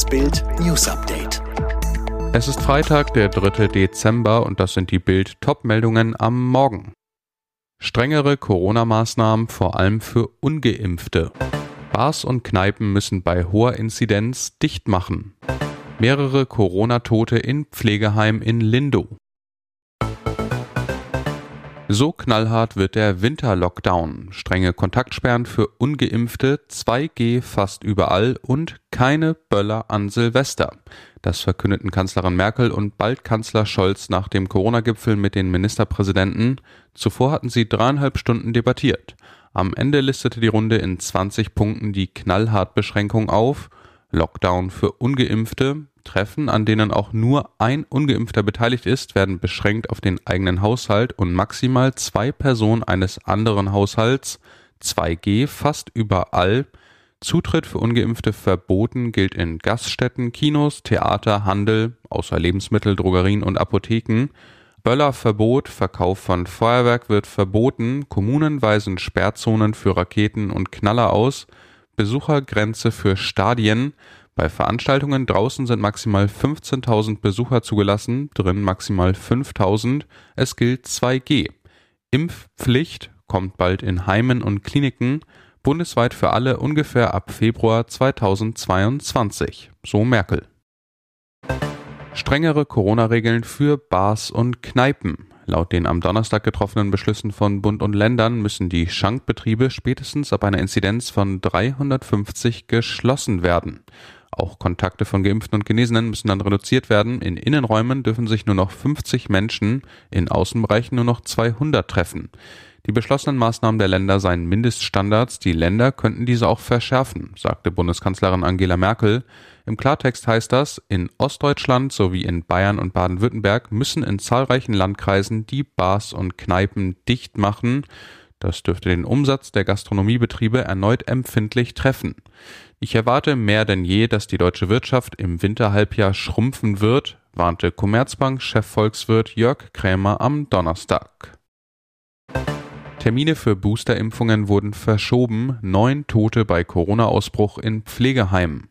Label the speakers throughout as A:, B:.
A: Das Bild News Update.
B: Es ist Freitag, der 3. Dezember und das sind die Bild Top-Meldungen am Morgen. Strengere Corona-Maßnahmen vor allem für ungeimpfte. Bars und Kneipen müssen bei hoher Inzidenz dicht machen. Mehrere Corona-Tote in Pflegeheim in Lindow. So knallhart wird der Winter-Lockdown. Strenge Kontaktsperren für ungeimpfte, 2G fast überall und keine Böller an Silvester. Das verkündeten Kanzlerin Merkel und bald Kanzler Scholz nach dem Corona-Gipfel mit den Ministerpräsidenten. Zuvor hatten sie dreieinhalb Stunden debattiert. Am Ende listete die Runde in 20 Punkten die Knallhart-Beschränkung auf. Lockdown für ungeimpfte, Treffen, an denen auch nur ein ungeimpfter beteiligt ist, werden beschränkt auf den eigenen Haushalt und maximal zwei Personen eines anderen Haushalts. 2G fast überall. Zutritt für ungeimpfte verboten gilt in Gaststätten, Kinos, Theater, Handel, außer Lebensmittel, Drogerien und Apotheken. Böllerverbot, Verkauf von Feuerwerk wird verboten, Kommunen weisen Sperrzonen für Raketen und Knaller aus, Besuchergrenze für Stadien, bei Veranstaltungen draußen sind maximal 15.000 Besucher zugelassen, drin maximal 5.000. Es gilt 2G. Impfpflicht kommt bald in Heimen und Kliniken, bundesweit für alle ungefähr ab Februar 2022, so Merkel. Strengere Corona-Regeln für Bars und Kneipen. Laut den am Donnerstag getroffenen Beschlüssen von Bund und Ländern müssen die Schankbetriebe spätestens ab einer Inzidenz von 350 geschlossen werden. Auch Kontakte von Geimpften und Genesenen müssen dann reduziert werden. In Innenräumen dürfen sich nur noch 50 Menschen, in Außenbereichen nur noch 200 treffen. Die beschlossenen Maßnahmen der Länder seien Mindeststandards, die Länder könnten diese auch verschärfen, sagte Bundeskanzlerin Angela Merkel. Im Klartext heißt das, in Ostdeutschland sowie in Bayern und Baden-Württemberg müssen in zahlreichen Landkreisen die Bars und Kneipen dicht machen. Das dürfte den Umsatz der Gastronomiebetriebe erneut empfindlich treffen. Ich erwarte mehr denn je, dass die deutsche Wirtschaft im Winterhalbjahr schrumpfen wird, warnte Commerzbank-Chefvolkswirt Jörg Krämer am Donnerstag. Termine für Boosterimpfungen wurden verschoben, neun Tote bei Corona-Ausbruch in Pflegeheimen.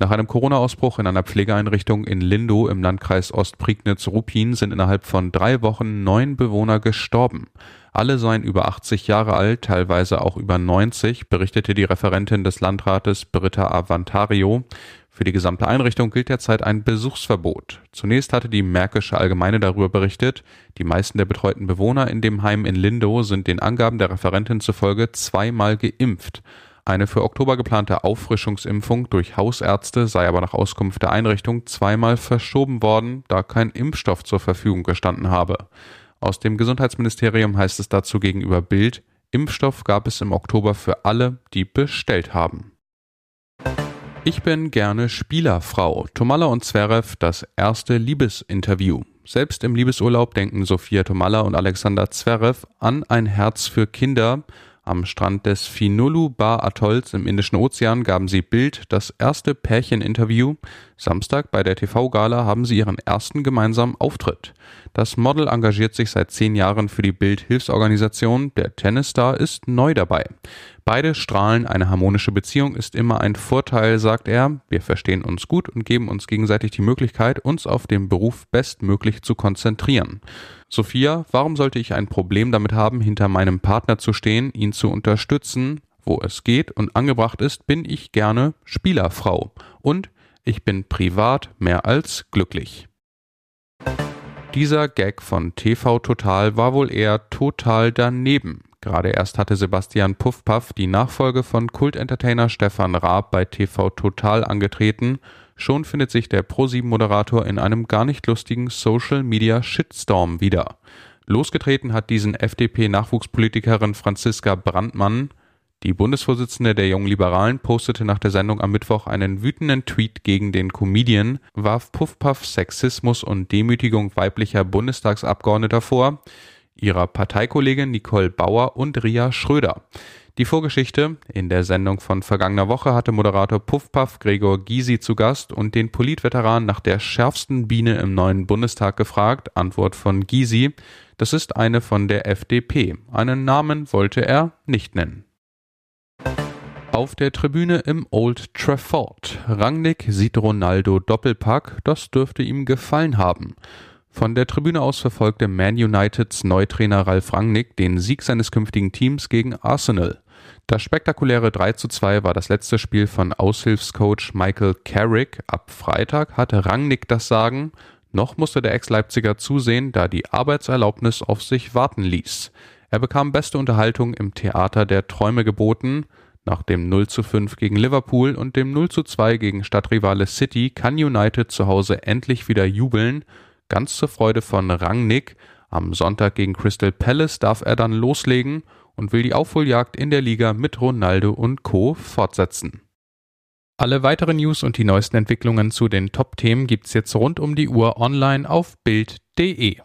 B: Nach einem Corona-Ausbruch in einer Pflegeeinrichtung in Lindow im Landkreis Ostprignitz-Ruppin sind innerhalb von drei Wochen neun Bewohner gestorben. Alle seien über 80 Jahre alt, teilweise auch über 90, berichtete die Referentin des Landrates Britta Avantario. Für die gesamte Einrichtung gilt derzeit ein Besuchsverbot. Zunächst hatte die Märkische Allgemeine darüber berichtet, die meisten der betreuten Bewohner in dem Heim in Lindow sind den Angaben der Referentin zufolge zweimal geimpft. Eine für Oktober geplante Auffrischungsimpfung durch Hausärzte sei aber nach Auskunft der Einrichtung zweimal verschoben worden, da kein Impfstoff zur Verfügung gestanden habe. Aus dem Gesundheitsministerium heißt es dazu gegenüber Bild, Impfstoff gab es im Oktober für alle, die bestellt haben. Ich bin gerne Spielerfrau. Tomalla und Zverev das erste Liebesinterview. Selbst im Liebesurlaub denken Sophia Tomalla und Alexander Zverev an ein Herz für Kinder. Am Strand des Finulu Bar Atolls im Indischen Ozean gaben sie Bild das erste Pärcheninterview. Samstag bei der TV-Gala haben sie ihren ersten gemeinsamen Auftritt. Das Model engagiert sich seit zehn Jahren für die Bild-Hilfsorganisation. Der Tennisstar ist neu dabei. Beide strahlen, eine harmonische Beziehung ist immer ein Vorteil, sagt er. Wir verstehen uns gut und geben uns gegenseitig die Möglichkeit, uns auf den Beruf bestmöglich zu konzentrieren. Sophia, warum sollte ich ein Problem damit haben, hinter meinem Partner zu stehen, ihn zu unterstützen? Wo es geht und angebracht ist, bin ich gerne Spielerfrau. Und ich bin privat mehr als glücklich. Dieser Gag von TV Total war wohl eher total daneben. Gerade erst hatte Sebastian Puffpaff die Nachfolge von Kultentertainer Stefan Raab bei TV Total angetreten. Schon findet sich der Pro7-Moderator in einem gar nicht lustigen Social-Media-Shitstorm wieder. Losgetreten hat diesen FDP-Nachwuchspolitikerin Franziska Brandmann. Die Bundesvorsitzende der Jungen Liberalen postete nach der Sendung am Mittwoch einen wütenden Tweet gegen den Comedian, warf Puffpaff Sexismus und Demütigung weiblicher Bundestagsabgeordneter vor ihrer Parteikollegin Nicole Bauer und Ria Schröder. Die Vorgeschichte. In der Sendung von vergangener Woche hatte Moderator Puffpaff Gregor Gysi zu Gast und den Politveteran nach der schärfsten Biene im neuen Bundestag gefragt. Antwort von Gysi. Das ist eine von der FDP. Einen Namen wollte er nicht nennen. Auf der Tribüne im Old Trafford. Rangnick sieht Ronaldo Doppelpack, das dürfte ihm gefallen haben. Von der Tribüne aus verfolgte Man Uniteds Neutrainer Ralf Rangnick den Sieg seines künftigen Teams gegen Arsenal. Das spektakuläre 3 zu 2 war das letzte Spiel von Aushilfscoach Michael Carrick. Ab Freitag hatte Rangnick das Sagen. Noch musste der Ex-Leipziger zusehen, da die Arbeitserlaubnis auf sich warten ließ. Er bekam beste Unterhaltung im Theater der Träume geboten. Nach dem 0 zu 5 gegen Liverpool und dem 0 zu 2 gegen Stadtrivale City kann United zu Hause endlich wieder jubeln, ganz zur Freude von Rangnick. Am Sonntag gegen Crystal Palace darf er dann loslegen und will die Aufholjagd in der Liga mit Ronaldo und Co. fortsetzen. Alle weiteren News und die neuesten Entwicklungen zu den Top-Themen gibt's jetzt rund um die Uhr online auf Bild.de.